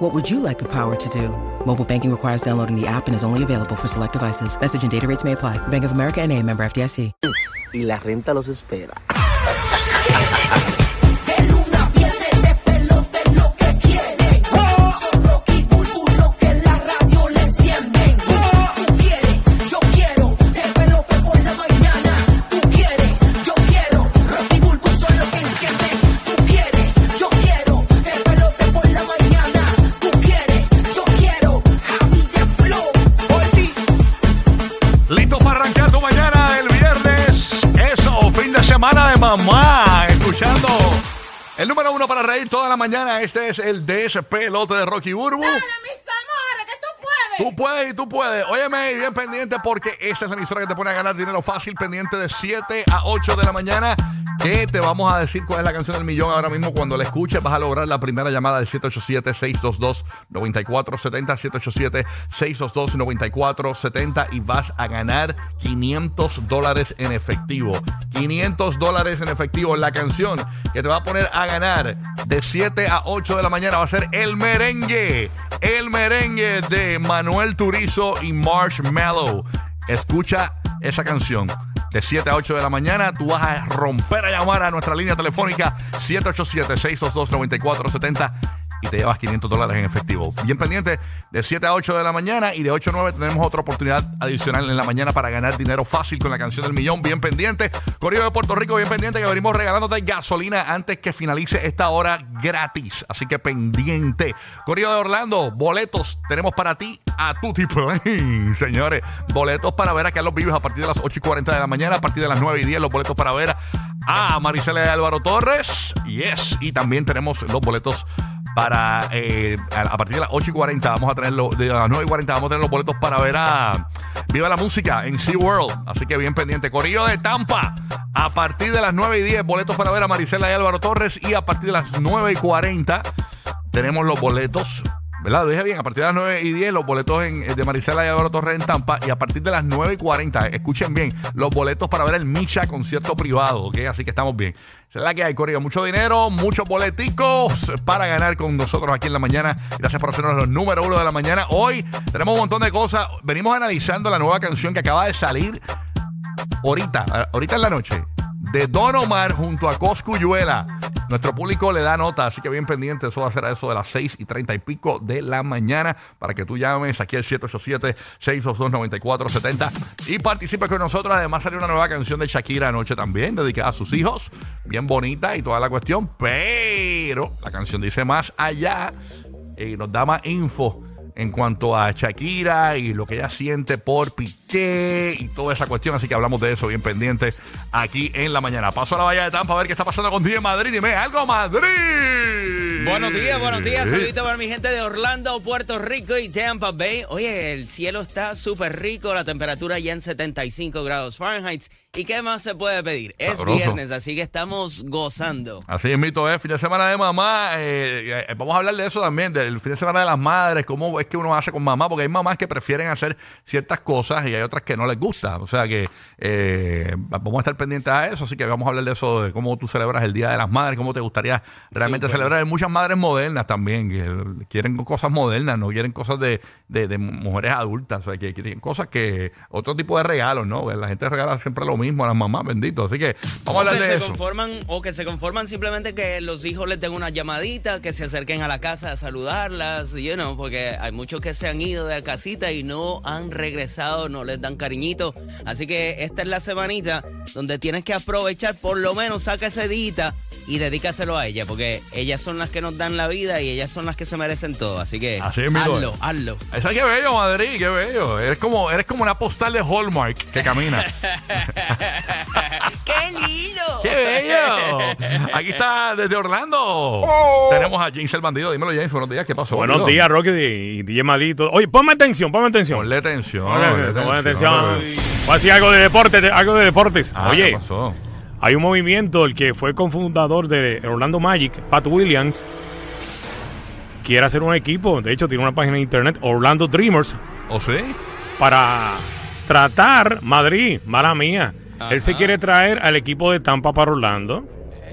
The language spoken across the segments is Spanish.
What would you like the power to do? Mobile banking requires downloading the app and is only available for select devices. Message and data rates may apply. Bank of America and a member FDIC. y la renta los espera. mamá. Escuchando el número uno para reír toda la mañana. Este es el despelote de Rocky Burbu. Dale, mis amores, que tú puedes. Tú puedes y tú puedes. Óyeme, bien pendiente porque esta es la emisora que te pone a ganar dinero fácil, pendiente de 7 a 8 de la mañana. Que te vamos a decir cuál es la canción del millón ahora mismo. Cuando la escuches, vas a lograr la primera llamada del 787-622-9470. 787-622-9470 y vas a ganar 500 dólares en efectivo. 500 dólares en efectivo. La canción que te va a poner a ganar de 7 a 8 de la mañana va a ser El Merengue. El Merengue de Manuel Turizo y Marshmallow. Escucha esa canción. De 7 a 8 de la mañana, tú vas a romper a llamar a nuestra línea telefónica 787-622-9470 y te llevas 500 dólares en efectivo. Bien pendiente, de 7 a 8 de la mañana y de 8 a 9 tenemos otra oportunidad adicional en la mañana para ganar dinero fácil con la canción del millón. Bien pendiente. Correo de Puerto Rico, bien pendiente que venimos regalándote gasolina antes que finalice esta hora gratis. Así que pendiente. Correo de Orlando, boletos tenemos para ti a tu tipo. Señores, boletos para ver a Carlos Vives a partir de las 8 y 40 de la mañana, a partir de las 9 y 10, los boletos para ver a Marisela y Álvaro Torres. Yes. Y también tenemos los boletos para eh, a, partir de las 8 y 40 vamos a tener los, de las 9 y 40 vamos a tener los boletos para ver a Viva la Música en SeaWorld. Así que bien pendiente. Corillo de Tampa. A partir de las 9 y 10, boletos para ver a Marisela y Álvaro Torres. Y a partir de las 9 y 40 tenemos los boletos. ¿Verdad? Lo dije bien, a partir de las 9 y 10 los boletos en, de Marisela y Álvaro Torres en Tampa y a partir de las 9 y 40, escuchen bien, los boletos para ver el Misha concierto privado, ¿ok? Así que estamos bien. Esa es la que hay, Corrido. Mucho dinero, muchos boleticos para ganar con nosotros aquí en la mañana. Gracias por hacernos los número uno de la mañana. Hoy tenemos un montón de cosas. Venimos analizando la nueva canción que acaba de salir ahorita, eh, ahorita en la noche, de Don Omar junto a Coscuyuela. Nuestro público le da nota, así que bien pendiente. Eso va a ser a eso de las 6 y 30 y pico de la mañana para que tú llames aquí al 787-622-9470 y participes con nosotros. Además, salió una nueva canción de Shakira anoche también, dedicada a sus hijos. Bien bonita y toda la cuestión, pero la canción dice más allá y nos da más info en cuanto a Shakira y lo que ella siente por Piqué y toda esa cuestión. Así que hablamos de eso bien pendiente aquí en la mañana. Paso a la Bahía de Tampa a ver qué está pasando contigo en Madrid. Dime algo, Madrid. Buenos días, buenos días. Saludito para mi gente de Orlando, Puerto Rico y Tampa Bay. Oye, el cielo está súper rico, la temperatura ya en 75 grados Fahrenheit. ¿Y qué más se puede pedir? Es viernes, así que estamos gozando. Así es, mito, es fin de semana de mamá. eh, eh, vamos a hablar de eso también, del fin de semana de las madres, cómo es que uno hace con mamá, porque hay mamás que prefieren hacer ciertas cosas y hay otras que no les gusta. O sea que eh, vamos a estar pendientes a eso, así que vamos a hablar de eso, de cómo tú celebras el Día de las Madres, cómo te gustaría realmente celebrar. Hay muchas madres modernas también, que quieren cosas modernas, no quieren cosas de, de- de mujeres adultas, o sea, que quieren cosas que, otro tipo de regalos, ¿no? La gente regala siempre lo mismo a las mamás, bendito. Así que vamos a hablar que de se eso. conforman o que se conforman simplemente que los hijos les den una llamadita, que se acerquen a la casa a saludarlas, you know, porque hay muchos que se han ido de la casita y no han regresado, no les dan cariñito. Así que esta es la semanita donde tienes que aprovechar, por lo menos saca ese dita y dedícaselo a ella, porque ellas son las que nos dan la vida y ellas son las que se merecen todo. Así que Así es, hazlo, hazlo. Eso qué bello, Madrid, qué bello. Eres como, eres como una postal de Hallmark que camina. ¡Qué lindo! ¡Qué bello! Aquí está desde Orlando. Tenemos a James el bandido. Dímelo, James. Buenos días. ¿Qué pasó? Buenos bandido? días, Rocky y DJ Malito. Oye, ponme atención, ponme atención. Ponle atención. Ponme atención, atención. Voy a decir algo de deporte, de- algo de deportes. Ah, Oye, ¿qué pasó? hay un movimiento, el que fue cofundador de Orlando Magic, Pat Williams, quiere hacer un equipo. De hecho, tiene una página de internet, Orlando Dreamers, ¿O sí? para tratar Madrid, mala mía. Él se quiere traer al equipo de Tampa para Orlando.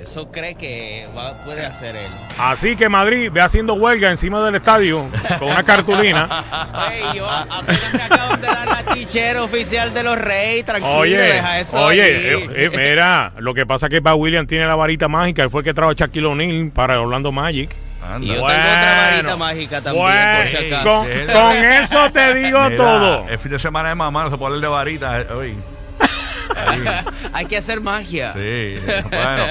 Eso cree que va- puede hacer él. Así que Madrid ve haciendo huelga encima del estadio con una cartulina. Ey, yo apenas me acaban de dar la tichera oficial de los Reyes. Tranquilo, Oye, deja eso oye, eh, eh, mira, lo que pasa es que Pat Williams tiene la varita mágica. Él fue el que trajo a Shaquille O'Neal para Orlando Magic. Anda. Y yo tengo otra varita mágica también, por si bueno, acaso. con, con eso te digo Mira, todo. El fin de semana de mamá no se puede hablar de varita. eh, Hoy. Hay que hacer magia. Sí, bueno.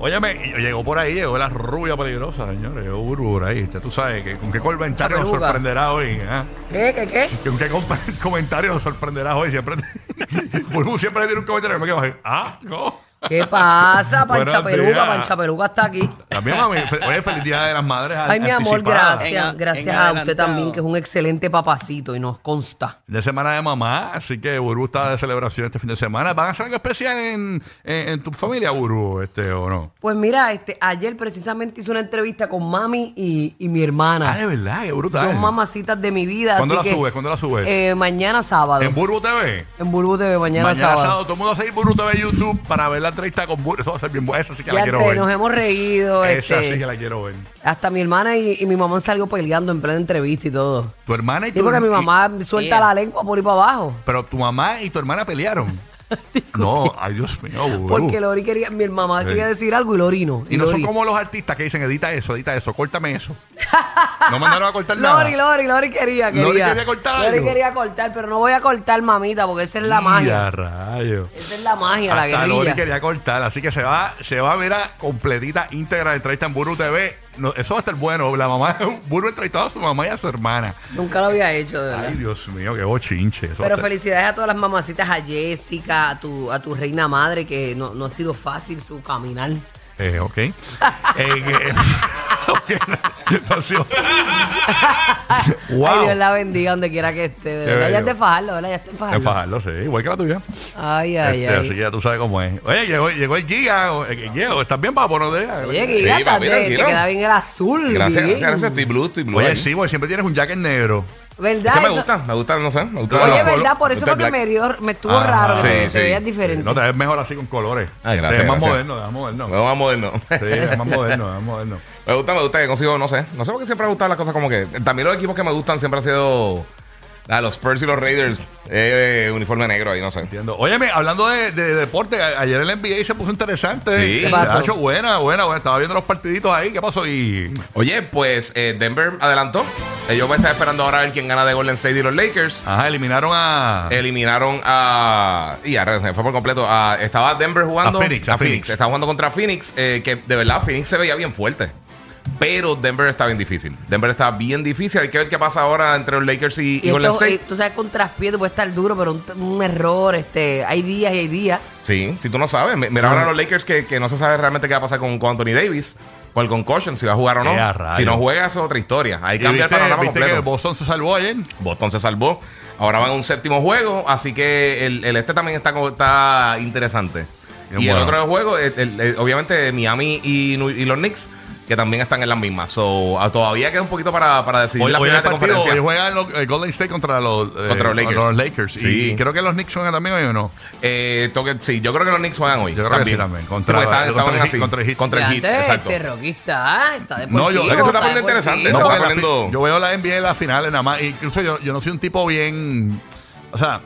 Óyeme, y llegó por ahí, llegó la rubia peligrosa, señores. Llegó Burbu por ahí. Ya tú sabes que con qué comentario nos sorprenderá hoy. ¿ah? ¿Qué, qué, qué? ¿Con qué com- comentario nos sorprenderá hoy? Siempre, Burbu siempre tiene un comentario que me quedo así. Ah, ¿cómo? ¿Qué pasa, Pancha Buenos Peluca? días. Pancha Peluca está aquí. También, mami. Oye, feliz día de las madres. Ay, mi amor, gracias. En- gracias en a usted también, que es un excelente papacito y nos consta. De semana de mamá, así que Burbu está de celebración este fin de semana. ¿Van a hacer algo especial en, en, en tu familia, Burbu, este, o no? Pues mira, este, ayer precisamente hice una entrevista con mami y, y mi hermana. Ah, de verdad, qué brutal. Dos mamacitas de mi vida. ¿Cuándo así la que, subes? ¿Cuándo la subes? eh, mañana sábado. ¿En En, Burbu TV? Burbu TV, mañana, Mañana sábado. sábado, todo el mundo va a seguir Burbu TV en YouTube para ver la entrevista con Burbu. Eso va a ser bien bueno. Eso sí que la quiero te- ver. nos hemos reído. Esa este, sí que la quiero ver. Hasta mi hermana y, y mi mamá han salido peleando en plena entrevista y todo. Tu hermana y tu Sí, porque mi y- mamá suelta Yeah. la lengua por ir para abajo. pero tu mamá y tu hermana pelearon. no, ay Dios mío, Burbu. Porque Lori quería, mi mamá Sí. quería decir algo y Lori no. Y no son Lori- como los artistas que dicen, edita eso, edita eso, córtame eso. No mandaron a cortar nada. Lori, Lori, Lori quería, quería. Lori quería cortar Lori algo. quería cortar, pero no voy a cortar, mamita, porque esa es la magia. rayo. Esa es la magia, la Hasta Lori guerrilla. quería cortar, así que se va, se va a ver a completita íntegra la entrevista en Burbu TV. No, eso va a estar bueno. La mamá de Burbu entrevistado a su mamá y a su hermana. Nunca lo había hecho, de verdad. Ay, Dios mío, qué bochinche. Eso va a Pero estar- felicidades a todas las mamacitas, a Jessica, a tu, a tu reina madre, que no, no ha sido fácil su caminar. Eh, ok. Eh, que- wow. Ay, Dios la bendiga donde quiera que esté. De verdad, ya es de fajarlo, ¿verdad? Ya está en Es fajarlo. fajarlo, sí, igual que la tuya. Ay, ay, Este, ay. Así ya tú sabes cómo es. Oye, llegó, llegó el Giga. eh, Diego, ¿estás bien, papo? No te Oye, que Sí, papi, te, te queda bien el azul. Gracias, bien. gracias. Estoy blue, estoy blue. Oye, ahí. sí, porque siempre tienes un jacket negro. ¿Verdad? Es que me Eso- gusta, me gusta, no sé. Me gusta Oye, ¿verdad? Por eso gusta fue que el me dio, me estuvo Ah, raro, que sí, te sí. veías diferente. No te ves mejor así con colores. Ay, gracias, Te ves más gracias. moderno, te ves moderno. A moderno. Sí, es más moderno, es más moderno. Me gusta, me gusta que consigo, no sé. No sé por qué siempre me gustan las cosas como que. También los equipos que me gustan siempre han sido. Ah, los Spurs y los Raiders. Eh, uniforme negro ahí, no sé. Entiendo. Óyeme, hablando de, de deporte, a- ayer el NBA se puso interesante. Sí. ¿Qué ¿Qué pasó? Buena, buena, buena. Estaba viendo los partiditos ahí. ¿Qué pasó? Y. Oye, pues eh, Denver adelantó. Ellos van a estar esperando ahora a ver quién gana de Golden State y los Lakers. Ajá, eliminaron a. Eliminaron a. Y ya, se me fue por completo. A- estaba Denver jugando. A Phoenix, a Phoenix. Estaba jugando contra Phoenix. eh, que de verdad Phoenix se veía bien fuerte. Pero Denver está bien difícil. Denver está bien difícil. Hay que ver qué pasa ahora entre los Lakers y, y Y Golden esto, State. eh, tú sabes, con traspié puede estar duro, pero un, un error, este, hay días y hay días. Sí, si tú no sabes. Mi- Mira ahora los Lakers que, que no se sabe realmente qué va a pasar con, con Anthony Davis. Por el concussion, si va a jugar o no. Si no juega, eso es otra historia. Ahí cambia el panorama viste completo. que Boston se salvó ayer. Boston se salvó. Ahora van a un séptimo juego, así que el, el este también está, está interesante. Y bueno. el otro juego, el- el- el- obviamente Miami y los Knicks, que también están en las mismas. So, ah, todavía queda un poquito para, para decidir Hoy, la hoy final de partido, conferencia. hoy juegan los, el Golden State contra los, eh, Contra los Lakers. Lakers. Sí. Y creo que los Knicks juegan también hoy o no. Eh, sí, yo creo que los Knicks juegan hoy. Yo creo que sí también. Contra- Sí, están- contra el así. contra el Heat. Contra el Heat, Diantre, exacto. Este Rocky está, está deportivo. No, yo- es que se está poniendo interesante, se está poniendo- yo veo la NBA en las finales nada más. Incluso yo, yo no soy un tipo bien. O sea,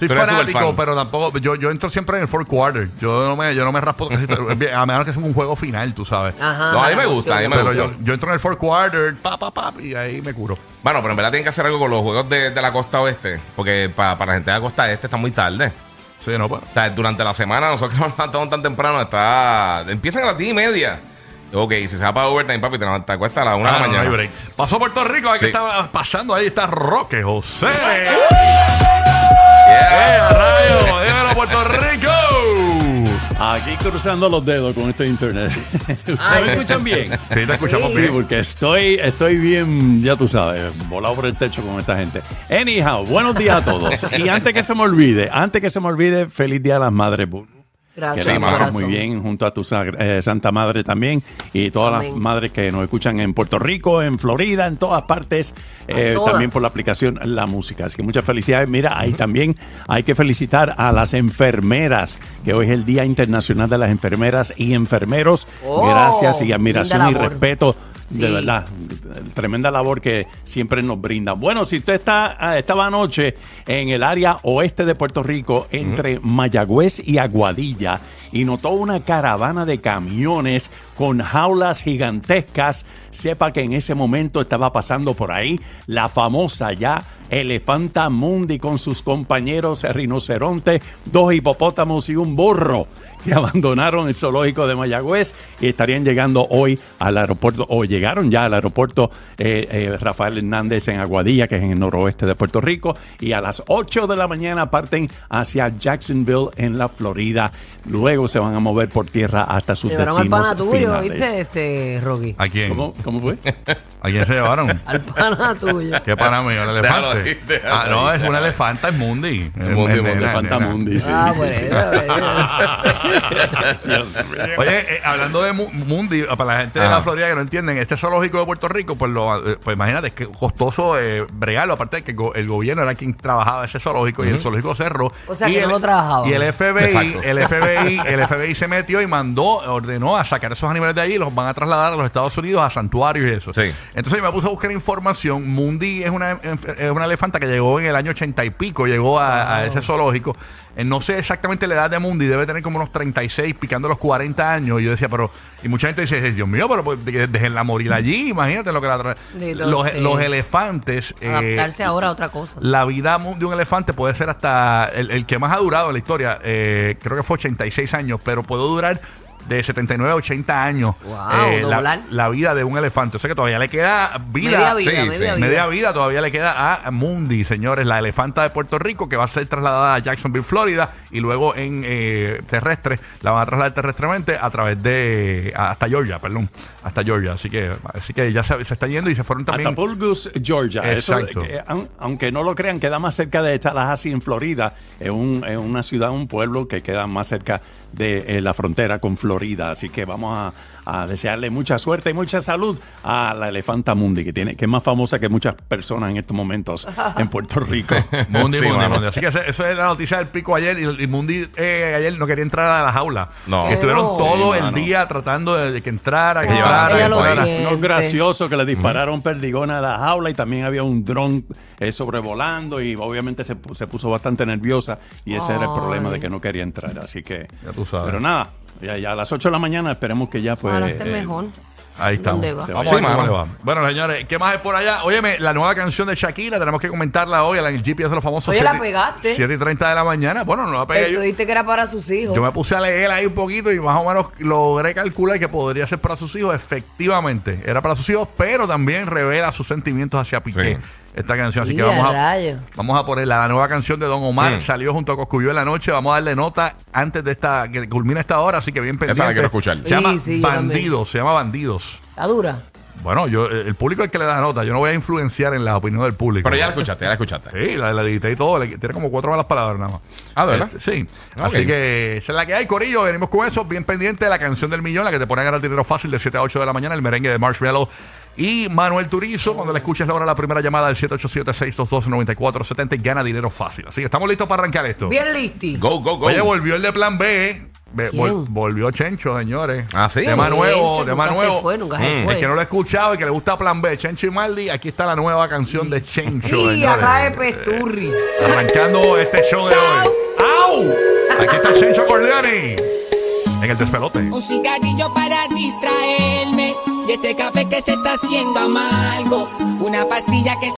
soy Tú eres fanático, superfan. pero tampoco. Yo, yo entro siempre en el fourth quarter. Yo no me, yo no me raspo casi A menos que sea un juego final, tú sabes. Ajá, No, a mí me gusta, a mí me. Pero gusta. yo, yo entro en el fourth quarter, pa, pa, pa, y ahí me curo. Bueno, pero en verdad tienen que hacer algo con los juegos de, de la costa oeste. Porque pa- para la gente de la costa este está muy tarde. Sí, no, pues. O sea, durante la semana nosotros nos levantamos tan temprano, está. Empiezan a las 10 y media. Ok, si se va para overtime, papi, te, te acuestas a las 1 Ah, de la no, no hay mañana. break. Pasó Puerto Rico, ahí que estaba pasando ahí, está Roque José. ¡Eh, a rayo! ¡Dímelo, Puerto Rico! Aquí cruzando los dedos con este internet. ¿Ustedes Ay. me escuchan bien? Sí, te escuchamos Sí, bien. porque estoy, estoy bien, ya tú sabes, volado por el techo con esta gente. Anyhow, buenos días a todos. Y antes que se me olvide, antes que se me olvide, feliz Día a las Madres. Gracias, Que la muy bien junto a tu eh, Santa Madre también y todas las Amén. madres que nos escuchan en Puerto Rico, en Florida, en todas partes, eh, todas. también por la aplicación La Música. Así que muchas felicidades. Mira, ahí también hay que felicitar a las enfermeras, que hoy es el Día Internacional de las Enfermeras y Enfermeros. Oh, Gracias y admiración y labor. De verdad, tremenda labor que siempre nos brindan. Bueno, si usted está, ah, estaba anoche en el área oeste de Puerto Rico, entre Mayagüez y Aguadilla, y notó una caravana de camiones con jaulas gigantescas, sepa que en ese momento estaba pasando por ahí la famosa ya Elefanta Mundi con sus compañeros rinoceronte, dos hipopótamos y un burro que abandonaron el zoológico de Mayagüez y estarían llegando hoy al aeropuerto, o llegaron ya al aeropuerto eh, eh, Rafael Hernández en Aguadilla, que es en el noroeste de Puerto Rico, y a las 8 de la mañana parten hacia Jacksonville en la Florida. Luego se van a mover por tierra hasta sus Llevaron al destinos pana tuyo, finales. ¿viste, este, Rocky? ¿A quién? ¿Cómo, cómo fue? ¿A quién se llevaron? Al pana tuyo. ¿Qué para mí? ¿El elefante? ahí, ah, no, es una elefanta, es Mundi. Es Mundi, Es Mundi, nena, Elefanta. Mundi, sí, Ah, sí, bueno, sí. Mío. Oye, eh, hablando de Mu- Mundi, para la gente de Ajá. la Florida que no entienden, este zoológico de Puerto Rico, pues, lo, eh, pues imagínate, es que costoso eh, bregarlo, aparte de que go- el gobierno era quien trabajaba ese zoológico y el zoológico cerró. O sea, Y que no el- lo trabajaba. Y el FBI, Exacto. el FBI, el FBI se metió y mandó, ordenó a sacar esos animales de allí y los van a trasladar a los Estados Unidos a santuarios y eso. Sí. Entonces yo me puse a buscar información. Mundi es una, es una elefanta que llegó en el año 80 y pico, llegó a, a ese zoológico. Eh, no sé exactamente la edad de Mundi, debe tener como unos 36, picando los 40 años. Y yo decía, pero. Y mucha gente dice, Dios mío, pero pues, de- déjenla morir allí. Imagínate lo que la trae. Dito, Los, sí. los elefantes. eh, Adaptarse ahora a otra cosa. la vida mu- de un elefante puede ser hasta el, el que más ha durado en la historia. eh, creo que fue 86 años, pero puede durar de 79 a 80 años Wow, eh, la, doblar. la vida de un elefante. O sea que todavía le queda vida. Media vida, sí, media sí. vida. Media vida todavía le queda a Mundi, señores, la elefanta de Puerto Rico que va a ser trasladada a Jacksonville, Florida, y luego en eh, terrestre la van a trasladar terrestremente a través de hasta Georgia, perdón, hasta Georgia. Así que, así que ya se, se está yendo y se fueron también. Hasta Pulgus, Georgia. Eso, Exacto. eh, aun- aunque no lo crean, queda más cerca de Tallahassee, en Florida. Es, un- es una ciudad, un pueblo que queda más cerca de eh, la frontera con Florida. Así que vamos a, a desearle mucha suerte y mucha salud a la elefanta Mundi, que, tiene, que es más famosa que muchas personas en estos momentos en Puerto Rico. Mundi, Sí, Mundi, mano. Mundi. Así que eso, eso es la noticia del pico ayer. Y, y Mundi eh, ayer no quería entrar a la jaula. No. Que estuvieron No. todo Sí, el mano. día tratando de, de que entrara, que entrara. No es gracioso que le dispararon perdigón a la jaula y también había un dron eh, sobrevolando y obviamente se, se puso bastante nerviosa y ese era el problema de que no quería entrar. Así que, Ya tú sabes. pero nada, ya, ya a las 8 de la mañana esperemos que ya pues... Ahora esté eh, mejor. Ahí estamos. ¿Dónde va? Vamos a ver Sí, cómo le mano. va. Bueno, señores, ¿qué más hay por allá? Óyeme, la nueva canción de Shakira, tenemos que comentarla hoy en el GPS de los famosos. Oye, la 7 pegaste. 7 y 30 de la mañana. Bueno, no la pegué tú dijiste que era para sus hijos. Yo me puse a leer ahí un poquito y más o menos logré calcular que podría ser para sus hijos. Efectivamente, era para sus hijos, pero también revela sus sentimientos hacia Piqué. Sí. Esta canción, así que vamos a, vamos a ponerla. La nueva canción de Don Omar Mm. salió junto a Coscuyo en la noche. Vamos a darle nota antes de esta que culmina esta hora, así que bien pendiente. Esa la quiero escuchar. Se llama Sí, sí, yo también. Bandidos, se llama Bandidos. Está dura. Bueno, yo eh, el público es el que le da nota. Yo no voy a influenciar en la opinión del público. Pero ya la escuchaste, ya la escuchaste. Sí, la, la edité y todo. le- tiene como cuatro malas palabras nada más. Ah, ¿de verdad? Este, sí. Ok. Así que esa es la que hay, Corillo. Venimos con eso. Bien pendiente de la canción del millón, la que te pone a ganar dinero fácil de 7 a 8 de la mañana. El merengue de Marshmallow. Y Manuel Turizo, cuando le escuches logra la primera llamada del 787-622-9470 y gana dinero fácil. Así que estamos listos para arrancar esto. Bien listi. Go, go, go. Oye, volvió el de plan B. Ve- ¿Quién? vol- volvió Chencho, señores. Ah, ¿sí? Tema Chencho, nuevo, nunca tema se nuevo. fue, nunca se Mm. fue. El que no lo ha escuchado y que le gusta Plan B, Chencho y Marley, aquí está la nueva canción de Chencho. Y señores. acá es Pesturri. Arrancando este show de hoy. ¡Au! Aquí está Chencho Corleone. En el despelote. Un cigarrillo para distraerme este café que se está haciendo amargo. Una pastilla que